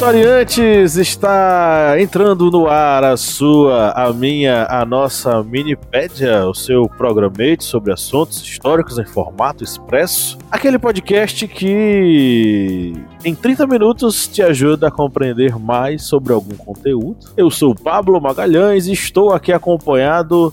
Historiantes! Está entrando no ar a sua, a minha, a nossa Minipédia, o seu programete sobre assuntos históricos em formato expresso. Aquele podcast que em 30 minutos te ajuda a compreender mais sobre algum conteúdo. Eu sou Pablo Magalhães e estou aqui acompanhado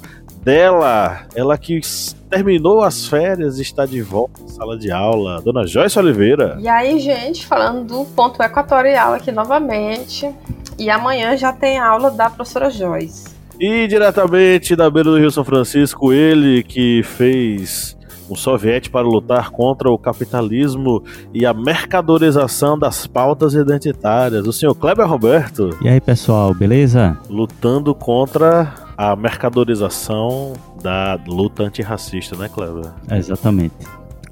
dela, ela que terminou as férias e está de volta à sala de aula, Dona Joyce Oliveira. E aí, gente, falando do ponto equatorial aqui novamente. E amanhã já tem aula da professora Joyce. E diretamente da beira do Rio São Francisco, ele que fez um soviete para lutar contra o capitalismo e a mercadorização das pautas identitárias, o senhor Kleber Roberto. E aí, pessoal, beleza? Lutando contra a mercadorização da luta antirracista, né, Cleber? Exatamente.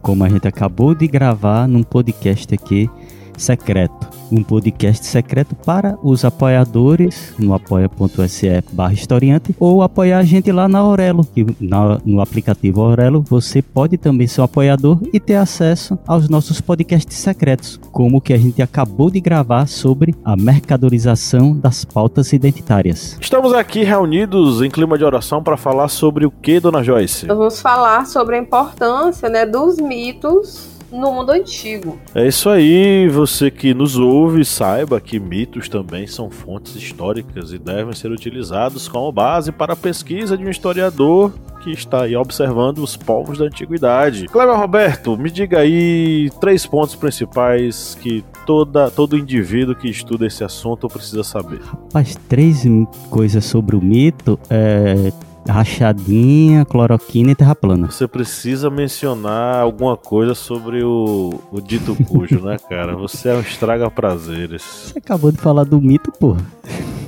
Como a gente acabou de gravar num podcast aqui secreto. Um podcast secreto para os apoiadores no apoia.se barra historiante ou apoiar a gente lá na Aurelo, que na, no aplicativo Aurelo você pode também ser um apoiador e ter acesso aos nossos podcasts secretos, como o que a gente acabou de gravar sobre a mercadorização das pautas identitárias. Estamos aqui reunidos em clima de oração para falar sobre o que, dona Joyce? Vamos falar sobre a importância né, dos mitos no mundo antigo. É isso aí, você que nos ouve, saiba que mitos também são fontes históricas e devem ser utilizados como base para a pesquisa de um historiador que está aí observando os povos da antiguidade. Cleber Roberto, me diga aí três pontos principais que toda, todo indivíduo que estuda esse assunto precisa saber. Rapaz, três coisas sobre o mito é rachadinha, cloroquina e terra plana. Você precisa mencionar alguma coisa sobre o, o dito cujo, né, cara? Você é um estraga prazeres. Você acabou de falar do mito, porra.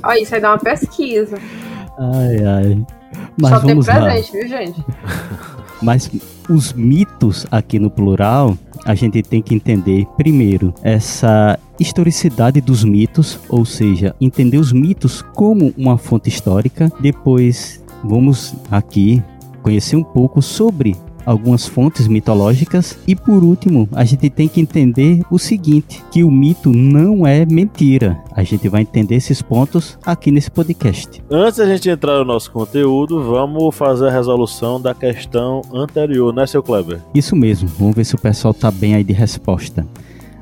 Olha, isso aí dá uma pesquisa. Ai, ai. Mas Só vamos tem lá. presente, viu, gente? Mas os mitos aqui no plural, a gente tem que entender primeiro essa historicidade dos mitos, ou seja, entender os mitos como uma fonte histórica, depois vamos aqui conhecer um pouco sobre algumas fontes mitológicas e por último, a gente tem que entender o seguinte, que o mito não é mentira. A gente vai entender esses pontos aqui nesse podcast. Antes da gente entrar no nosso conteúdo, vamos fazer a resolução da questão anterior, né, seu Kleber? Isso mesmo. Vamos ver se o pessoal tá bem aí de resposta.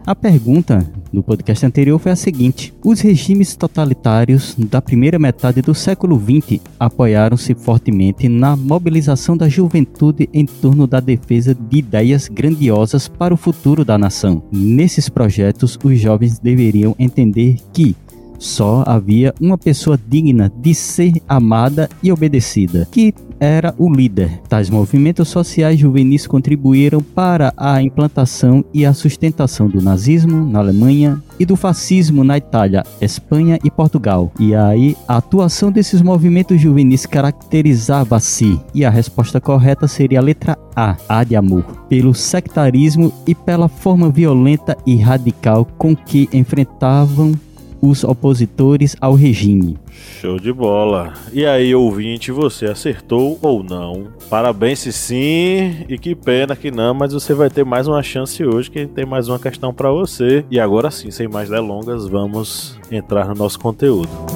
A pergunta do podcast anterior foi a seguinte: Os regimes totalitários da primeira metade do século XX apoiaram-se fortemente na mobilização da juventude em torno da defesa de ideias grandiosas para o futuro da nação. Nesses projetos, os jovens deveriam entender que só havia uma pessoa digna de ser amada e obedecida, que era o líder. Tais movimentos sociais juvenis contribuíram para a implantação e a sustentação do nazismo na Alemanha e do fascismo na Itália, Espanha e Portugal. E aí, a atuação desses movimentos juvenis caracterizava-se, e a resposta correta seria a letra A, A de amor, pelo sectarismo e pela forma violenta e radical com que enfrentavam os opositores ao regime. Show de bola. E aí, ouvinte, você acertou ou não? Parabéns se sim, e que pena que não, mas você vai ter mais uma chance hoje, que tem mais uma questão para você. E agora sim, sem mais delongas, vamos entrar no nosso conteúdo.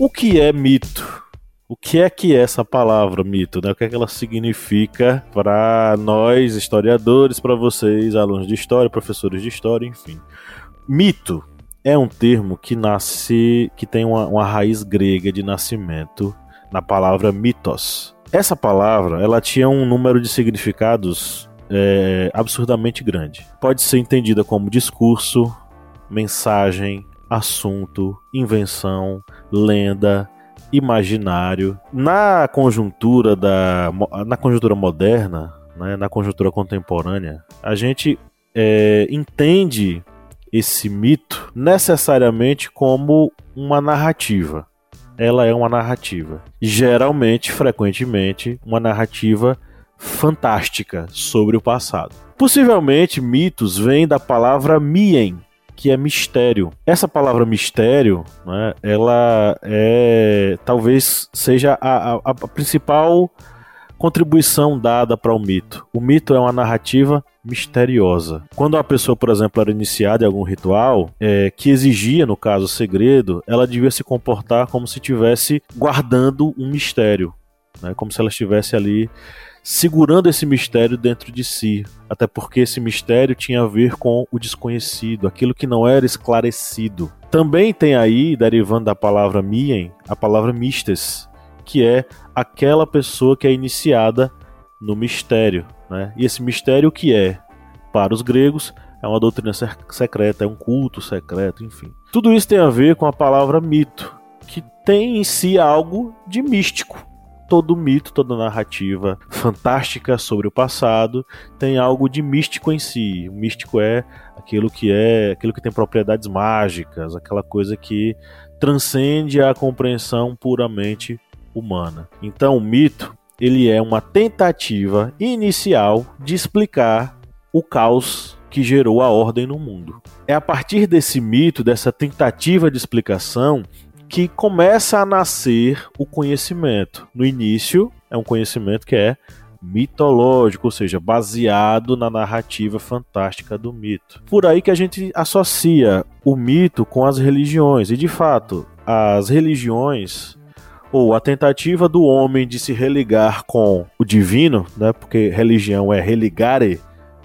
O que é mito? O que é que é essa palavra mito? Né? O que é que ela significa para nós, historiadores, para vocês, alunos de história, professores de história, enfim. Mito é um termo que nasce, que tem uma, uma raiz grega de nascimento na palavra mitos. Essa palavra, ela tinha um número de significados é, absurdamente grande. Pode ser entendida como discurso, mensagem, assunto, invenção, lenda, imaginário. Na conjuntura da na conjuntura moderna, né, na conjuntura contemporânea, a gente é, entende esse mito necessariamente como uma narrativa. Ela é uma narrativa. Geralmente, frequentemente, uma narrativa fantástica sobre o passado. Possivelmente, mitos vêm da palavra mien, que é mistério. Essa palavra mistério, né, ela é talvez seja a, a, a principal contribuição dada para o mito. O mito é uma narrativa misteriosa. Quando a pessoa, por exemplo, era iniciada em algum ritual é, que exigia, no caso, segredo, ela devia se comportar como se estivesse guardando um mistério, né? como se ela estivesse ali segurando esse mistério dentro de si, até porque esse mistério tinha a ver com o desconhecido, aquilo que não era esclarecido. Também tem aí, derivando da palavra mien, a palavra mistes, que é aquela pessoa que é iniciada no mistério. Né? E esse mistério que é, para os gregos, é uma doutrina secreta, é um culto secreto, enfim. Tudo isso tem a ver com a palavra mito, que tem em si algo de místico. Todo mito, toda narrativa fantástica sobre o passado tem algo de místico em si. O místico é aquilo que é, aquilo que tem propriedades mágicas, aquela coisa que transcende a compreensão puramente humana. Então, o mito ele é uma tentativa inicial de explicar o caos que gerou a ordem no mundo. É a partir desse mito, dessa tentativa de explicação, que começa a nascer o conhecimento. No início, é um conhecimento que é mitológico, ou seja, baseado na narrativa fantástica do mito. Por aí que a gente associa o mito com as religiões, e de fato, as religiões ou a tentativa do homem de se religar com o divino, né, porque religião é religare,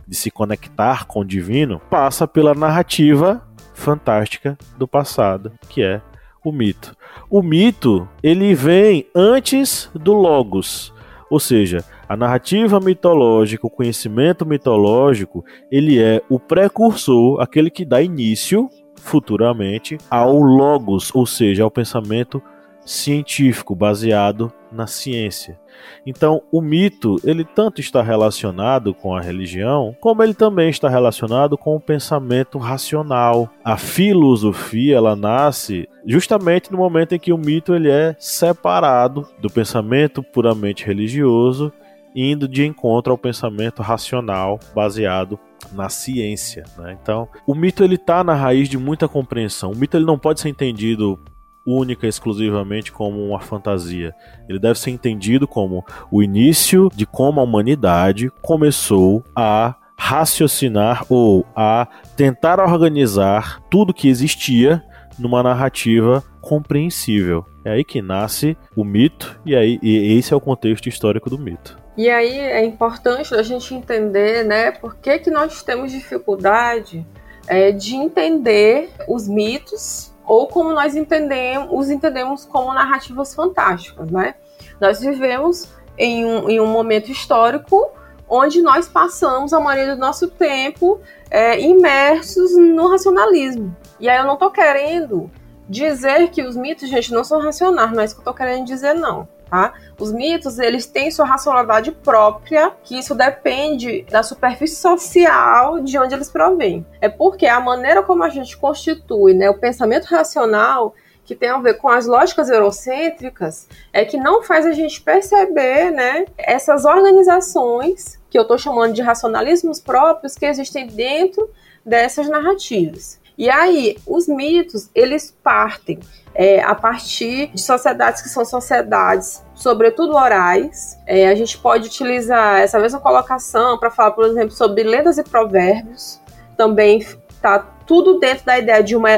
de se conectar com o divino, passa pela narrativa fantástica do passado, que é o mito. O mito, ele vem antes do logos, ou seja, a narrativa mitológica, o conhecimento mitológico, ele é o precursor, aquele que dá início futuramente ao logos, ou seja, ao pensamento científico baseado na ciência. Então, o mito, ele tanto está relacionado com a religião, como ele também está relacionado com o pensamento racional. A filosofia, ela nasce justamente no momento em que o mito ele é separado do pensamento puramente religioso, indo de encontro ao pensamento racional baseado na ciência. Né? Então, o mito ele está na raiz de muita compreensão. O mito ele não pode ser entendido única exclusivamente como uma fantasia. Ele deve ser entendido como o início de como a humanidade começou a raciocinar ou a tentar organizar tudo que existia numa narrativa compreensível. É aí que nasce o mito e aí e esse é o contexto histórico do mito. E aí é importante a gente entender, né, por que, que nós temos dificuldade é, de entender os mitos ou como nós entendemos, os entendemos como narrativas fantásticas, né? Nós vivemos em um, em um momento histórico onde nós passamos a maioria do nosso tempo é, imersos no racionalismo. E aí eu não estou querendo dizer que os mitos, gente, não são racionais, não é que eu estou querendo dizer, não. Tá? Os mitos, eles têm sua racionalidade própria, que isso depende da superfície social de onde eles provêm. É porque a maneira como a gente constitui né, o pensamento racional, que tem a ver com as lógicas eurocêntricas, é que não faz a gente perceber né, essas organizações, que eu estou chamando de racionalismos próprios, que existem dentro dessas narrativas. E aí, os mitos, eles partem é, a partir de sociedades que são sociedades, sobretudo orais. É, a gente pode utilizar essa mesma colocação para falar, por exemplo, sobre lendas e provérbios. Também está tudo dentro da ideia de uma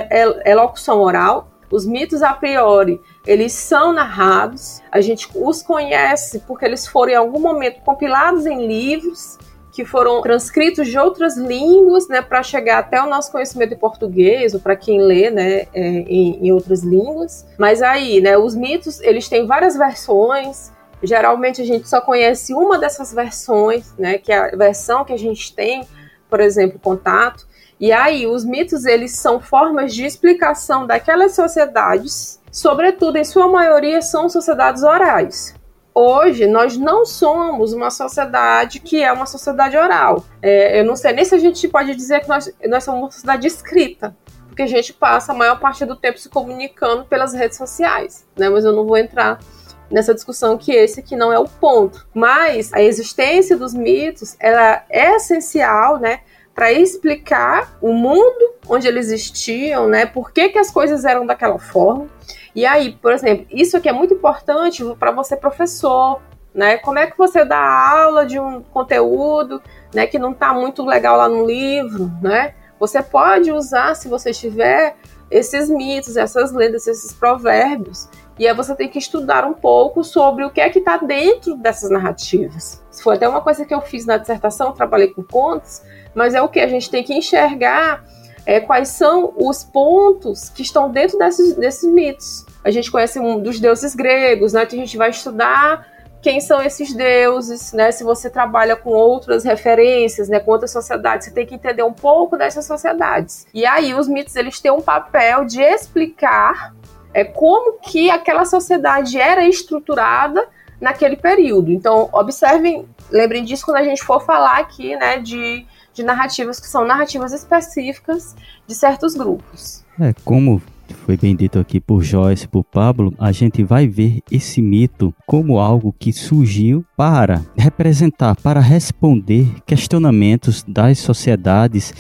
elocução oral. Os mitos a priori, eles são narrados, a gente os conhece porque eles foram em algum momento compilados em livros que foram transcritos de outras línguas, né, para chegar até o nosso conhecimento em português ou para quem lê, né, é, em, em, outras línguas. Mas aí, né, os mitos eles têm várias versões. Geralmente a gente só conhece uma dessas versões, né, que é a versão que a gente tem, por exemplo, contato. E aí, os mitos, eles são formas de explicação daquelas sociedades, sobretudo, em sua maioria, são sociedades orais. Hoje, nós não somos uma sociedade que é uma sociedade oral. É, eu não sei nem se a gente pode dizer que nós, nós somos uma sociedade escrita, porque a gente passa a maior parte do tempo se comunicando pelas redes sociais, né? Mas eu não vou entrar nessa discussão que esse aqui não é o ponto. Mas a existência dos mitos, ela é essencial, né? para explicar o mundo onde eles existiam, né? Por que, que as coisas eram daquela forma. E aí, por exemplo, isso aqui é muito importante para você professor, né? Como é que você dá aula de um conteúdo, né, que não está muito legal lá no livro, né? Você pode usar, se você tiver esses mitos, essas lendas, esses provérbios, e aí você tem que estudar um pouco sobre o que é que está dentro dessas narrativas. Isso foi até uma coisa que eu fiz na dissertação, trabalhei com contos, mas é o que a gente tem que enxergar é, quais são os pontos que estão dentro desses, desses mitos. A gente conhece um dos deuses gregos, né? Então a gente vai estudar quem são esses deuses, né? Se você trabalha com outras referências, né, com outras sociedades, você tem que entender um pouco dessas sociedades. E aí os mitos eles têm um papel de explicar é, como que aquela sociedade era estruturada naquele período. Então observem, lembrem disso quando a gente for falar aqui, né, de de narrativas que são narrativas específicas de certos grupos. É, como foi bem dito aqui por Joyce, por Pablo, a gente vai ver esse mito como algo que surgiu para representar, para responder questionamentos das sociedades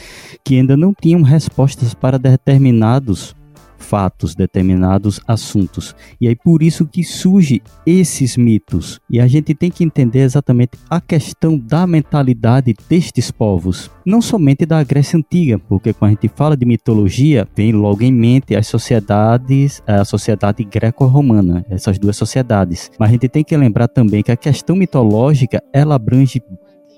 que ainda não tinham respostas para determinados fatos, determinados assuntos. E aí por isso que surge esses mitos. E a gente tem que entender exatamente a questão da mentalidade destes povos, não somente da Grécia antiga, porque quando a gente fala de mitologia, vem logo em mente as sociedades, a sociedade greco-romana, essas duas sociedades. Mas a gente tem que lembrar também que a questão mitológica, ela abrange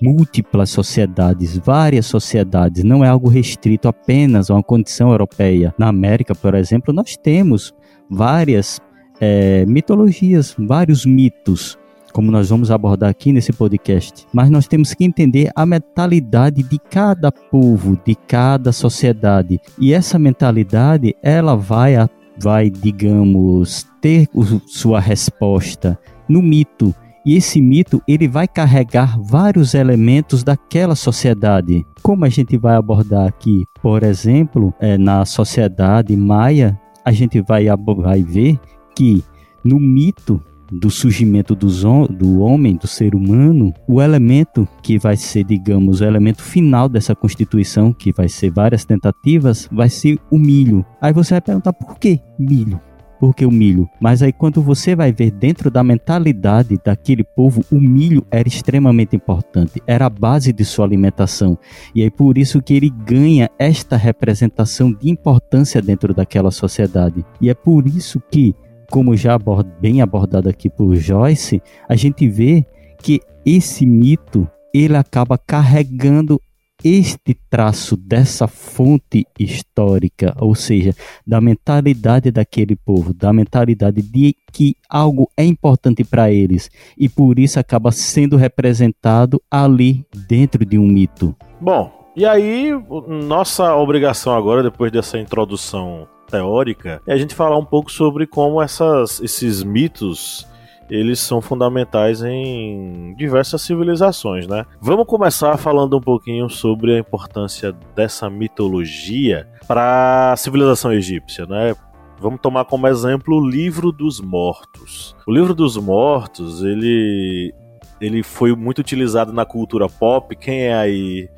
múltiplas sociedades, várias sociedades, não é algo restrito apenas a uma condição europeia. Na América, por exemplo, nós temos várias é, mitologias, vários mitos, como nós vamos abordar aqui nesse podcast. Mas nós temos que entender a mentalidade de cada povo, de cada sociedade. E essa mentalidade, ela vai, vai digamos, ter sua resposta no mito e esse mito ele vai carregar vários elementos daquela sociedade. Como a gente vai abordar aqui, por exemplo, é, na sociedade maia, a gente vai, vai ver que no mito do surgimento do homem, do ser humano, o elemento que vai ser, digamos, o elemento final dessa constituição, que vai ser várias tentativas, vai ser o milho. Aí você vai perguntar por que milho? Porque o milho. Mas aí quando você vai ver dentro da mentalidade daquele povo, o milho era extremamente importante, era a base de sua alimentação. E é por isso que ele ganha esta representação de importância dentro daquela sociedade. E é por isso que, como já bem abordado aqui por Joyce, a gente vê que esse mito ele acaba carregando este traço dessa fonte histórica, ou seja, da mentalidade daquele povo, da mentalidade de que algo é importante para eles e por isso acaba sendo representado ali dentro de um mito. Bom, e aí nossa obrigação agora, depois dessa introdução teórica, é a gente falar um pouco sobre como essas, esses mitos eles são fundamentais em diversas civilizações, né? Vamos começar falando um pouquinho sobre a importância dessa mitologia para a civilização egípcia, né? Vamos tomar como exemplo o Livro dos Mortos. O Livro dos Mortos, ele ele foi muito utilizado na cultura pop. Quem é aí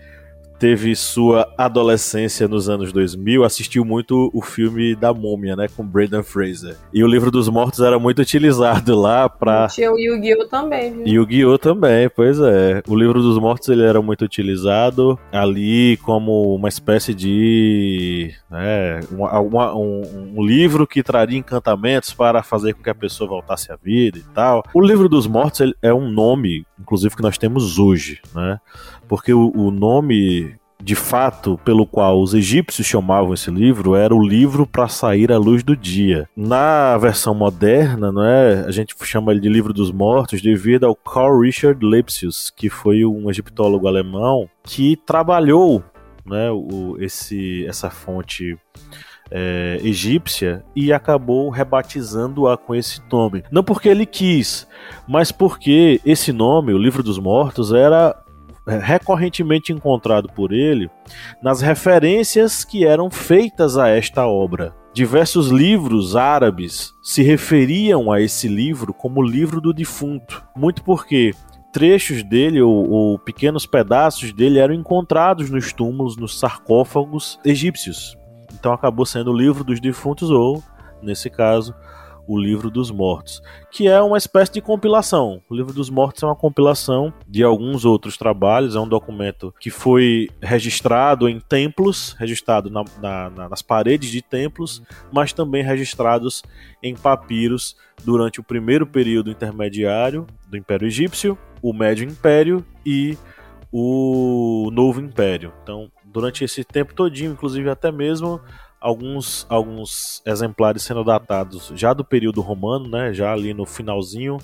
teve sua adolescência nos anos 2000 assistiu muito o filme da Múmia, né, com Brendan Fraser. E o livro dos mortos era muito utilizado lá para Tinha o Yu-Gi-Oh também, viu? Yu-Gi-Oh também, pois é. O livro dos mortos ele era muito utilizado ali como uma espécie de né, uma, uma, um, um livro que traria encantamentos para fazer com que a pessoa voltasse à vida e tal. O livro dos mortos é um nome, inclusive que nós temos hoje, né? Porque o, o nome de fato pelo qual os egípcios chamavam esse livro era o livro para sair à luz do dia. Na versão moderna, não é, a gente chama ele de livro dos mortos devido ao Carl Richard Lepsius, que foi um egiptólogo alemão que trabalhou, né, o, esse, essa fonte é, egípcia e acabou rebatizando-a com esse nome. Não porque ele quis, mas porque esse nome, o Livro dos Mortos, era recorrentemente encontrado por ele nas referências que eram feitas a esta obra. Diversos livros árabes se referiam a esse livro como livro do defunto, muito porque trechos dele ou, ou, pequenos pedaços dele eram encontrados nos túmulos, nos sarcófagos egípcios. Então acabou sendo o livro dos defuntos ou, nesse caso, o Livro dos Mortos, que é uma espécie de compilação. O Livro dos Mortos é uma compilação de alguns outros trabalhos, é um documento que foi registrado em templos, registrado na, na, nas paredes de templos, mas também registrados em papiros durante o primeiro período intermediário do Império Egípcio, o Médio Império e o Novo Império. Então, durante esse tempo todinho, inclusive até mesmo alguns, alguns exemplares sendo datados já do período romano, né, já ali no finalzinho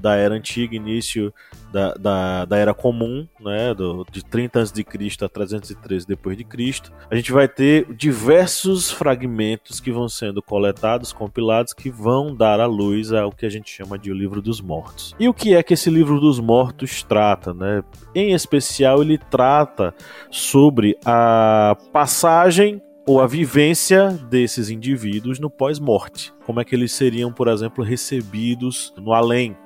da era antiga, início da, da, da era comum, né, do, de 30 a.C. a 313 depois de Cristo. A gente vai ter diversos fragmentos que vão sendo coletados, compilados, que vão dar à luz ao que a gente chama de o Livro dos Mortos. E o que é que esse Livro dos Mortos trata? Né? Em especial, ele trata sobre a passagem ou a vivência desses indivíduos no pós-morte. Como é que eles seriam, por exemplo, recebidos no além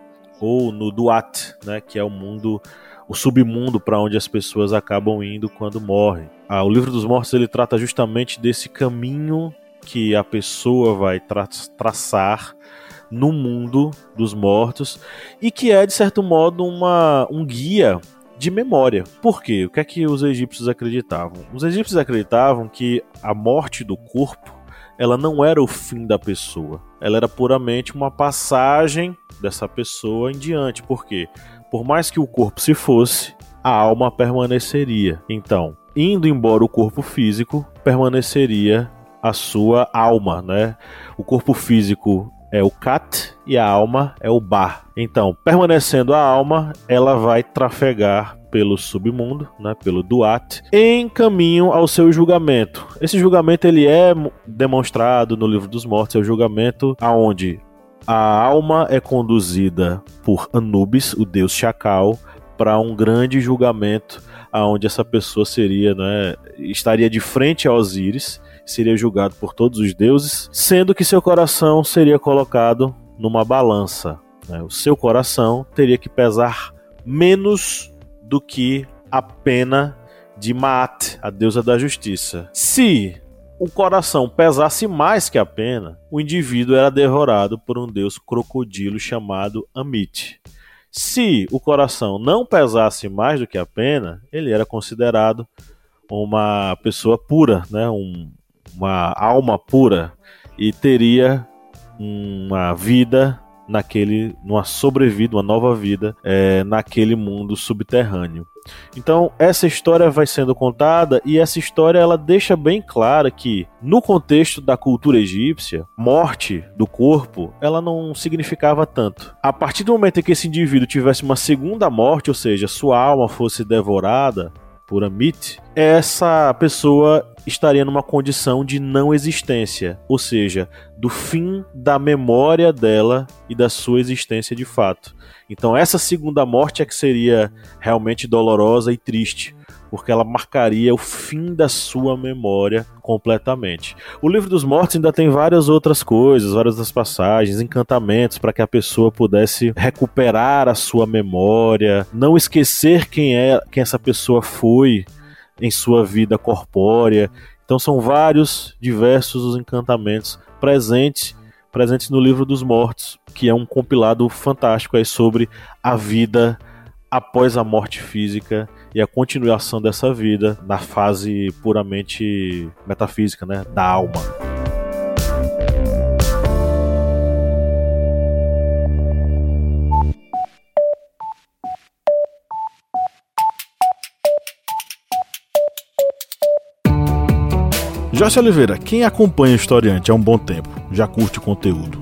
ou no duat, né, que é o mundo, o submundo para onde as pessoas acabam indo quando morrem. Ah, o livro dos mortos ele trata justamente desse caminho que a pessoa vai tra traçar no mundo dos mortos e que é de certo modo uma, um guia de memória. Por quê? O que é que os egípcios acreditavam? Os egípcios acreditavam que a morte do corpo ela não era o fim da pessoa. Ela era puramente uma passagem dessa pessoa em diante. Por quê? Por mais que o corpo se fosse, a alma permaneceria. Então, indo embora o corpo físico, permaneceria a sua alma, né? O corpo físico é o Kat e a alma é o Ba. Então, permanecendo a alma, ela vai trafegar pelo submundo, né, pelo Duat, em caminho ao seu julgamento. Esse julgamento ele é demonstrado no livro dos mortos, é o julgamento aonde a alma é conduzida por Anubis, o deus Chacal, para um grande julgamento aonde essa pessoa seria, né, estaria de frente a Osíris seria julgado por todos os deuses, sendo que seu coração seria colocado numa balança. Né? O seu coração teria que pesar menos do que a pena de Maat, a deusa da justiça. Se o coração pesasse mais que a pena, o indivíduo era devorado por um deus crocodilo chamado Amit. Se o coração não pesasse mais do que a pena, ele era considerado uma pessoa pura, né? um, uma alma pura e teria uma vida naquele, uma sobrevida, uma nova vida é, naquele mundo subterrâneo. Então essa história vai sendo contada e essa história ela deixa bem clara que no contexto da cultura egípcia, morte do corpo ela não significava tanto. A partir do momento em que esse indivíduo tivesse uma segunda morte, ou seja, sua alma fosse devorada, por Amit, essa pessoa estaria numa condição de não existência, ou seja, do fim da memória dela e da sua existência de fato. Então, essa segunda morte é que seria realmente dolorosa e triste, porque ela marcaria o fim da sua memória completamente. O livro dos mortos ainda tem várias outras coisas, várias das passagens, encantamentos para que a pessoa pudesse recuperar a sua memória, não esquecer quem é, quem essa pessoa foi em sua vida corpórea. Então são vários, diversos os encantamentos presentes presentes no livro dos mortos, que é um compilado fantástico aí sobre a vida após a morte física e a continuação dessa vida na fase puramente metafísica, né, da alma. Joyce Oliveira, quem acompanha o Historiante há um bom tempo, já curte o conteúdo,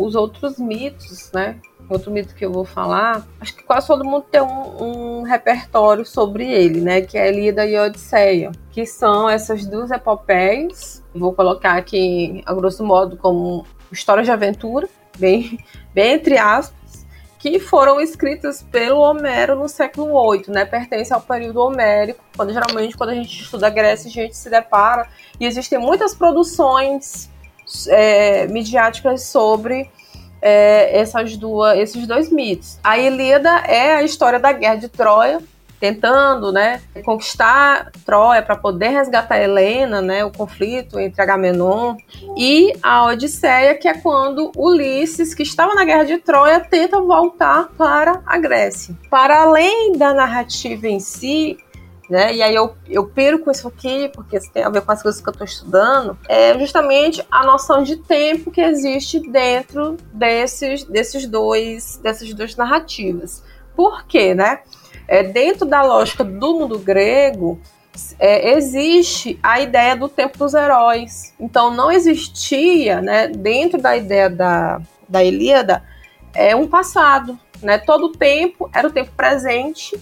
Os outros mitos, né? Outro mito que eu vou falar, acho que quase todo mundo tem um, um repertório sobre ele, né? Que é Elida e Odisseia, que são essas duas epopeias. Vou colocar aqui, a grosso modo, como histórias de aventura, bem, bem entre aspas, que foram escritas pelo Homero no século VIII, né? Pertence ao período homérico, quando geralmente quando a gente estuda a Grécia a gente se depara e existem muitas produções é, midiáticas sobre é, essas duas, esses dois mitos. A Ilíada é a história da guerra de Troia, tentando, né, conquistar Troia para poder resgatar Helena, né, o conflito entre Agamenon e a Odisseia, que é quando Ulisses, que estava na guerra de Troia, tenta voltar para a Grécia. Para além da narrativa em si, né? E aí eu, eu piro com isso aqui, porque isso tem a ver com as coisas que eu estou estudando, é justamente a noção de tempo que existe dentro desses, desses dois, dessas duas narrativas. Por quê, né? É, dentro da lógica do mundo grego, é, existe a ideia do tempo dos heróis. Então não existia, né, dentro da ideia da, da Ilíada, é um passado. Né? Todo o tempo era o tempo presente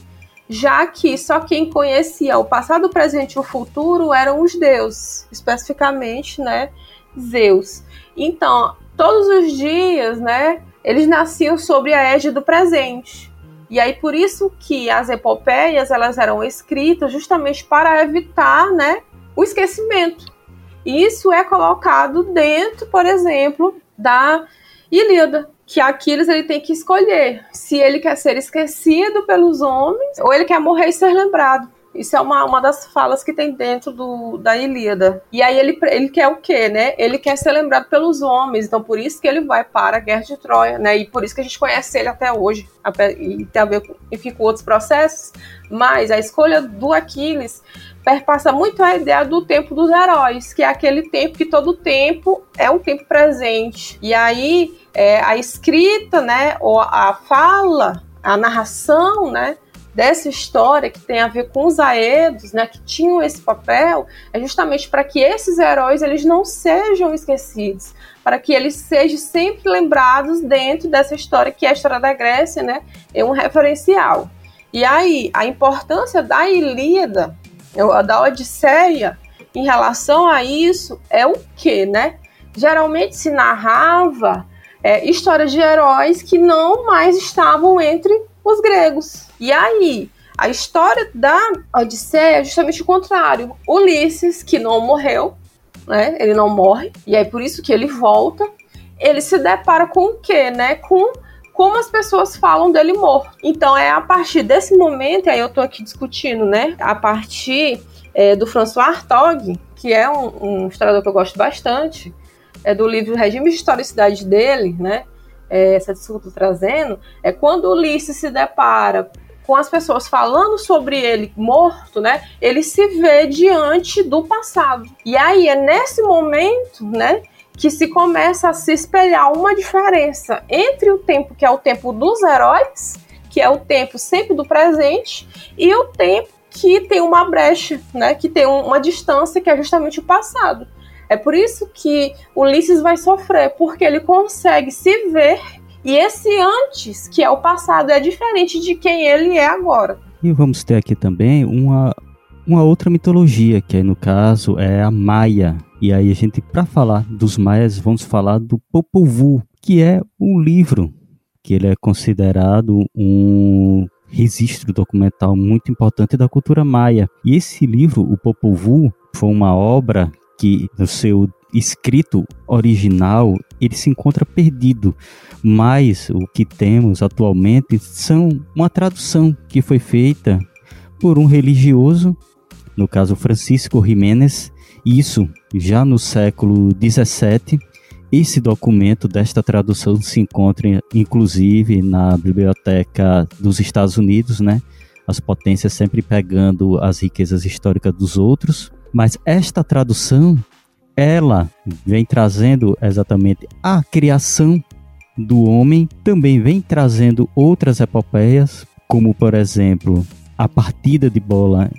já que só quem conhecia o passado, o presente e o futuro eram os deuses, especificamente, né, Zeus. Então, todos os dias, né, eles nasciam sobre a égide do presente. E aí por isso que as epopeias elas eram escritas justamente para evitar, né, o esquecimento. E isso é colocado dentro, por exemplo, da Ilíada, que Aquiles ele tem que escolher se ele quer ser esquecido pelos homens ou ele quer morrer e ser lembrado. Isso é uma, uma das falas que tem dentro do, da Ilíada. E aí ele, ele quer o quê, né? Ele quer ser lembrado pelos homens. Então por isso que ele vai para a Guerra de Troia, né? E por isso que a gente conhece ele até hoje. E tem a ver, enfim, com outros processos. Mas a escolha do Aquiles perpassa muito a ideia do tempo dos heróis, que é aquele tempo que todo tempo é um tempo presente. E aí é, a escrita, né, ou a fala, a narração, né, dessa história que tem a ver com os aedos, né, que tinham esse papel, é justamente para que esses heróis eles não sejam esquecidos, para que eles sejam sempre lembrados dentro dessa história que é a história da Grécia, né, é um referencial. E aí, a importância da Ilíada, da Odisseia, em relação a isso, é o que, né? Geralmente se narrava é, histórias de heróis que não mais estavam entre os gregos. E aí, a história da Odisseia é justamente o contrário. Ulisses, que não morreu, né? Ele não morre, e aí por isso que ele volta. Ele se depara com o quê, né? Com como as pessoas falam dele morto. Então é a partir desse momento, aí eu tô aqui discutindo, né? A partir é, do François Hartog, que é um, um historiador que eu gosto bastante, é do livro Regime de Historicidade dele, né? É, essa discussão trazendo, é quando Ulisses se depara com as pessoas falando sobre ele morto, né? Ele se vê diante do passado. E aí é nesse momento, né? Que se começa a se espelhar uma diferença entre o tempo que é o tempo dos heróis, que é o tempo sempre do presente, e o tempo que tem uma brecha, né? Que tem uma distância que é justamente o passado. É por isso que Ulisses vai sofrer, porque ele consegue se ver e esse antes, que é o passado, é diferente de quem ele é agora. E vamos ter aqui também uma, uma outra mitologia, que no caso é a Maia. E aí a gente, para falar dos maias, vamos falar do Popol Vuh, que é um livro que ele é considerado um registro documental muito importante da cultura maia. E esse livro, o Popol Vuh, foi uma obra que no seu escrito original ele se encontra perdido, mas o que temos atualmente são uma tradução que foi feita por um religioso, no caso Francisco Jiménez, isso já no século 17. Esse documento desta tradução se encontra inclusive na biblioteca dos Estados Unidos, né? As potências sempre pegando as riquezas históricas dos outros, mas esta tradução ela vem trazendo exatamente a criação do homem, também vem trazendo outras epopeias, como por exemplo a partida de bola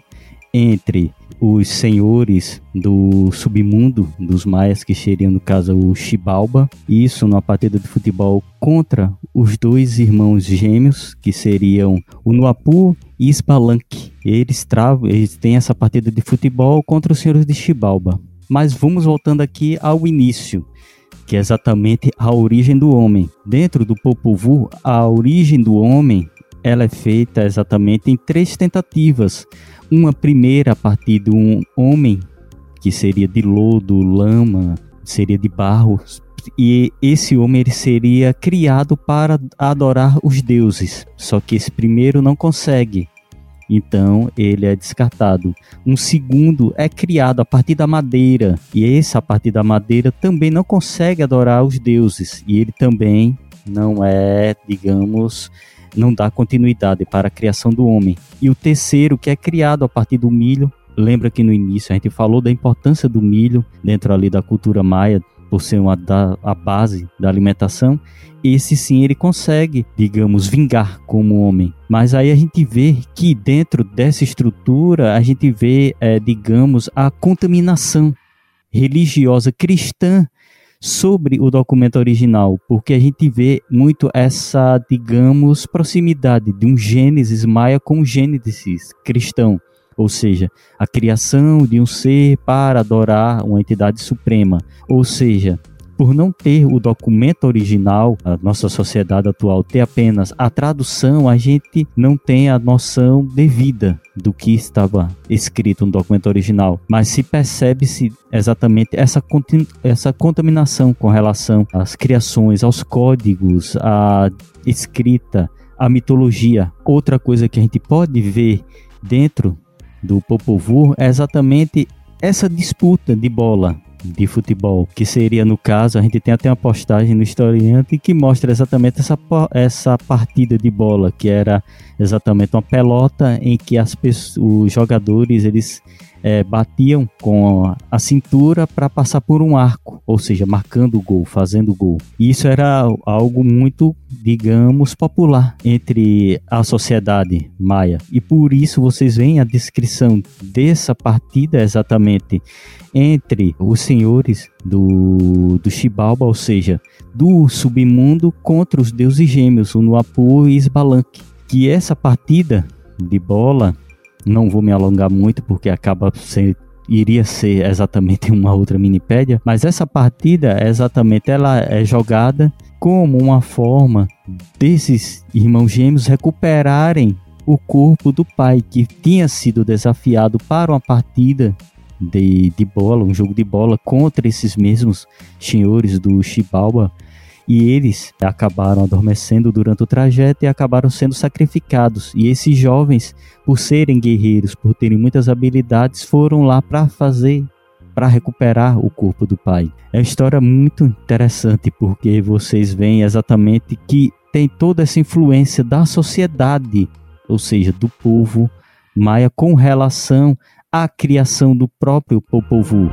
entre os senhores do submundo dos maias, que seriam no caso o Xibalba, isso numa partida de futebol contra os dois irmãos gêmeos, que seriam o Nuapu e Spalanque. Eles, travam, eles têm essa partida de futebol contra os senhores de Xibalba. Mas vamos voltando aqui ao início, que é exatamente a origem do homem. Dentro do Popol Vuh, a origem do homem ela é feita exatamente em três tentativas. Uma primeira a partir de um homem que seria de lodo, lama, seria de barro, e esse homem seria criado para adorar os deuses. Só que esse primeiro não consegue. Então ele é descartado. Um segundo é criado a partir da madeira, e esse a partir da madeira também não consegue adorar os deuses, e ele também não é, digamos, não dá continuidade para a criação do homem. E o terceiro, que é criado a partir do milho, lembra que no início a gente falou da importância do milho dentro ali da cultura maia, por ser uma da, a base da alimentação, esse sim ele consegue, digamos, vingar como homem. Mas aí a gente vê que dentro dessa estrutura a gente vê, é, digamos, a contaminação religiosa cristã sobre o documento original, porque a gente vê muito essa, digamos, proximidade de um Gênesis maia com um Gênesis cristão ou seja, a criação de um ser para adorar uma entidade suprema, ou seja, por não ter o documento original, a nossa sociedade atual ter apenas a tradução, a gente não tem a noção devida do que estava escrito no documento original, mas se percebe-se exatamente essa, essa contaminação com relação às criações, aos códigos, à escrita, à mitologia. Outra coisa que a gente pode ver dentro do Popol Vuh é exatamente essa disputa de bola de futebol, que seria no caso, a gente tem até uma postagem no historiante que mostra exatamente essa, essa partida de bola, que era exatamente uma pelota em que as os jogadores eles é, batiam com a cintura para passar por um arco, ou seja, marcando o gol, fazendo o gol. Isso era algo muito, digamos, popular entre a sociedade maia. E por isso vocês veem a descrição dessa partida exatamente entre os senhores do, do Xibalba, ou seja, do submundo contra os deuses gêmeos, o Nuapu e Sbalanque. Que essa partida de bola não vou me alongar muito porque acaba sendo iria ser exatamente uma outra minipédia, mas essa partida exatamente ela é jogada como uma forma desses irmãos gêmeos recuperarem o corpo do pai que tinha sido desafiado para uma partida de, de bola, um jogo de bola contra esses mesmos senhores do Chibalba e eles acabaram adormecendo durante o trajeto e acabaram sendo sacrificados. E esses jovens, por serem guerreiros, por terem muitas habilidades, foram lá para fazer para recuperar o corpo do pai. É uma história muito interessante porque vocês veem exatamente que tem toda essa influência da sociedade, ou seja, do povo maia com relação à criação do próprio povo.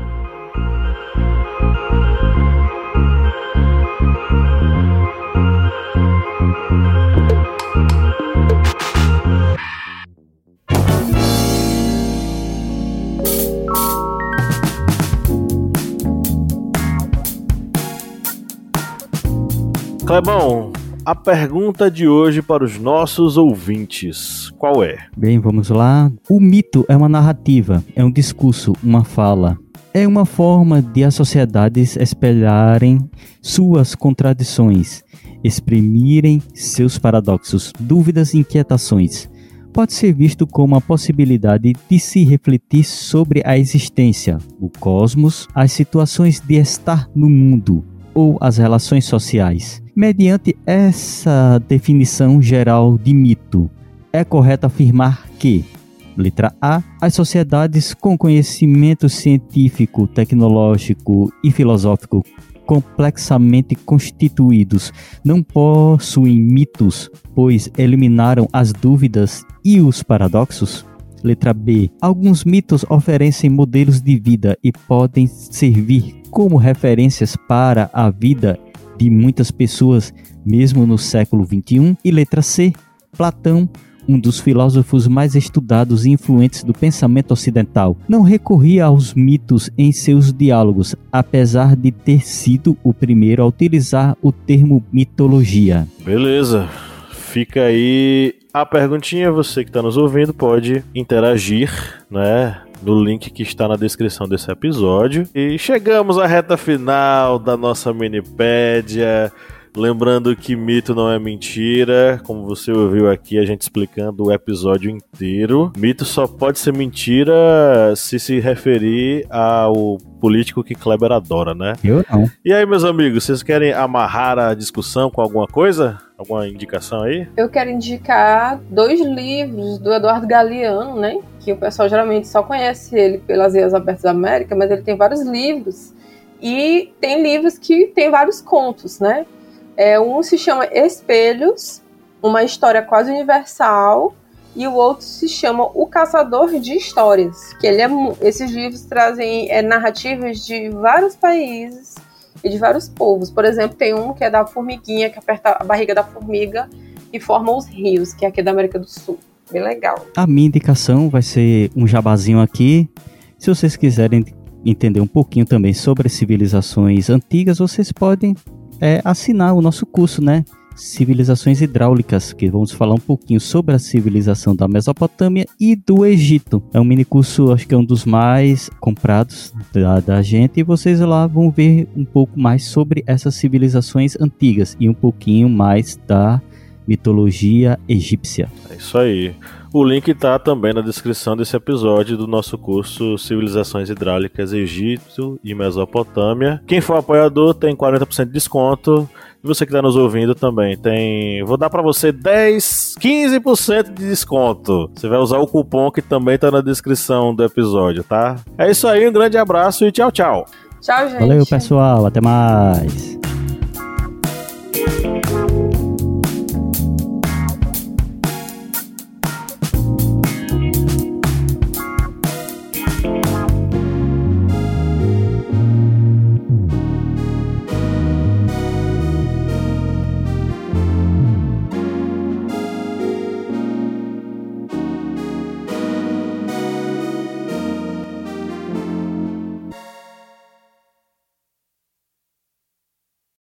Clebão, a pergunta de hoje para os nossos ouvintes, qual é? Bem, vamos lá. O mito é uma narrativa, é um discurso, uma fala. É uma forma de as sociedades espelharem suas contradições, exprimirem seus paradoxos, dúvidas e inquietações. Pode ser visto como a possibilidade de se refletir sobre a existência, o cosmos, as situações de estar no mundo ou as relações sociais. Mediante essa definição geral de mito, é correto afirmar que Letra A. As sociedades com conhecimento científico, tecnológico e filosófico complexamente constituídos não possuem mitos, pois eliminaram as dúvidas e os paradoxos? Letra B. Alguns mitos oferecem modelos de vida e podem servir como referências para a vida de muitas pessoas, mesmo no século XXI. E letra C, Platão, um dos filósofos mais estudados e influentes do pensamento ocidental, não recorria aos mitos em seus diálogos, apesar de ter sido o primeiro a utilizar o termo mitologia. Beleza. Fica aí a perguntinha, você que está nos ouvindo pode interagir, né? no link que está na descrição desse episódio. E chegamos à reta final da nossa minipédia. Lembrando que mito não é mentira, como você ouviu aqui a gente explicando o episódio inteiro. Mito só pode ser mentira se se referir ao político que Kleber adora, né? Eu não. E aí, meus amigos, vocês querem amarrar a discussão com alguma coisa? Alguma indicação aí? Eu quero indicar dois livros do Eduardo Galeano, né? Que o pessoal geralmente só conhece ele pelas Ilhas Abertas da América, mas ele tem vários livros. E tem livros que tem vários contos, né? É, um se chama Espelhos, uma história quase universal, e o outro se chama O Caçador de Histórias, que ele é, esses livros trazem é, narrativas de vários países e de vários povos. Por exemplo, tem um que é da formiguinha, que aperta a barriga da formiga e forma os rios, que é aqui da América do Sul. Bem legal. A minha indicação vai ser um jabazinho aqui. Se vocês quiserem entender um pouquinho também sobre civilizações antigas, vocês podem é, assinar o nosso curso, né? Civilizações Hidráulicas, que vamos falar um pouquinho sobre a civilização da Mesopotâmia e do Egito. É um mini curso, acho que é um dos mais comprados da, da gente, e vocês lá vão ver um pouco mais sobre essas civilizações antigas e um pouquinho mais da mitologia egípcia. É isso aí. O link está também na descrição desse episódio do nosso curso Civilizações Hidráulicas Egito e Mesopotâmia. Quem for apoiador tem 40% de desconto. E você que está nos ouvindo também tem. Vou dar para você 10, 15% de desconto. Você vai usar o cupom que também está na descrição do episódio, tá? É isso aí, um grande abraço e tchau, tchau. Tchau, gente. Valeu, pessoal. Até mais.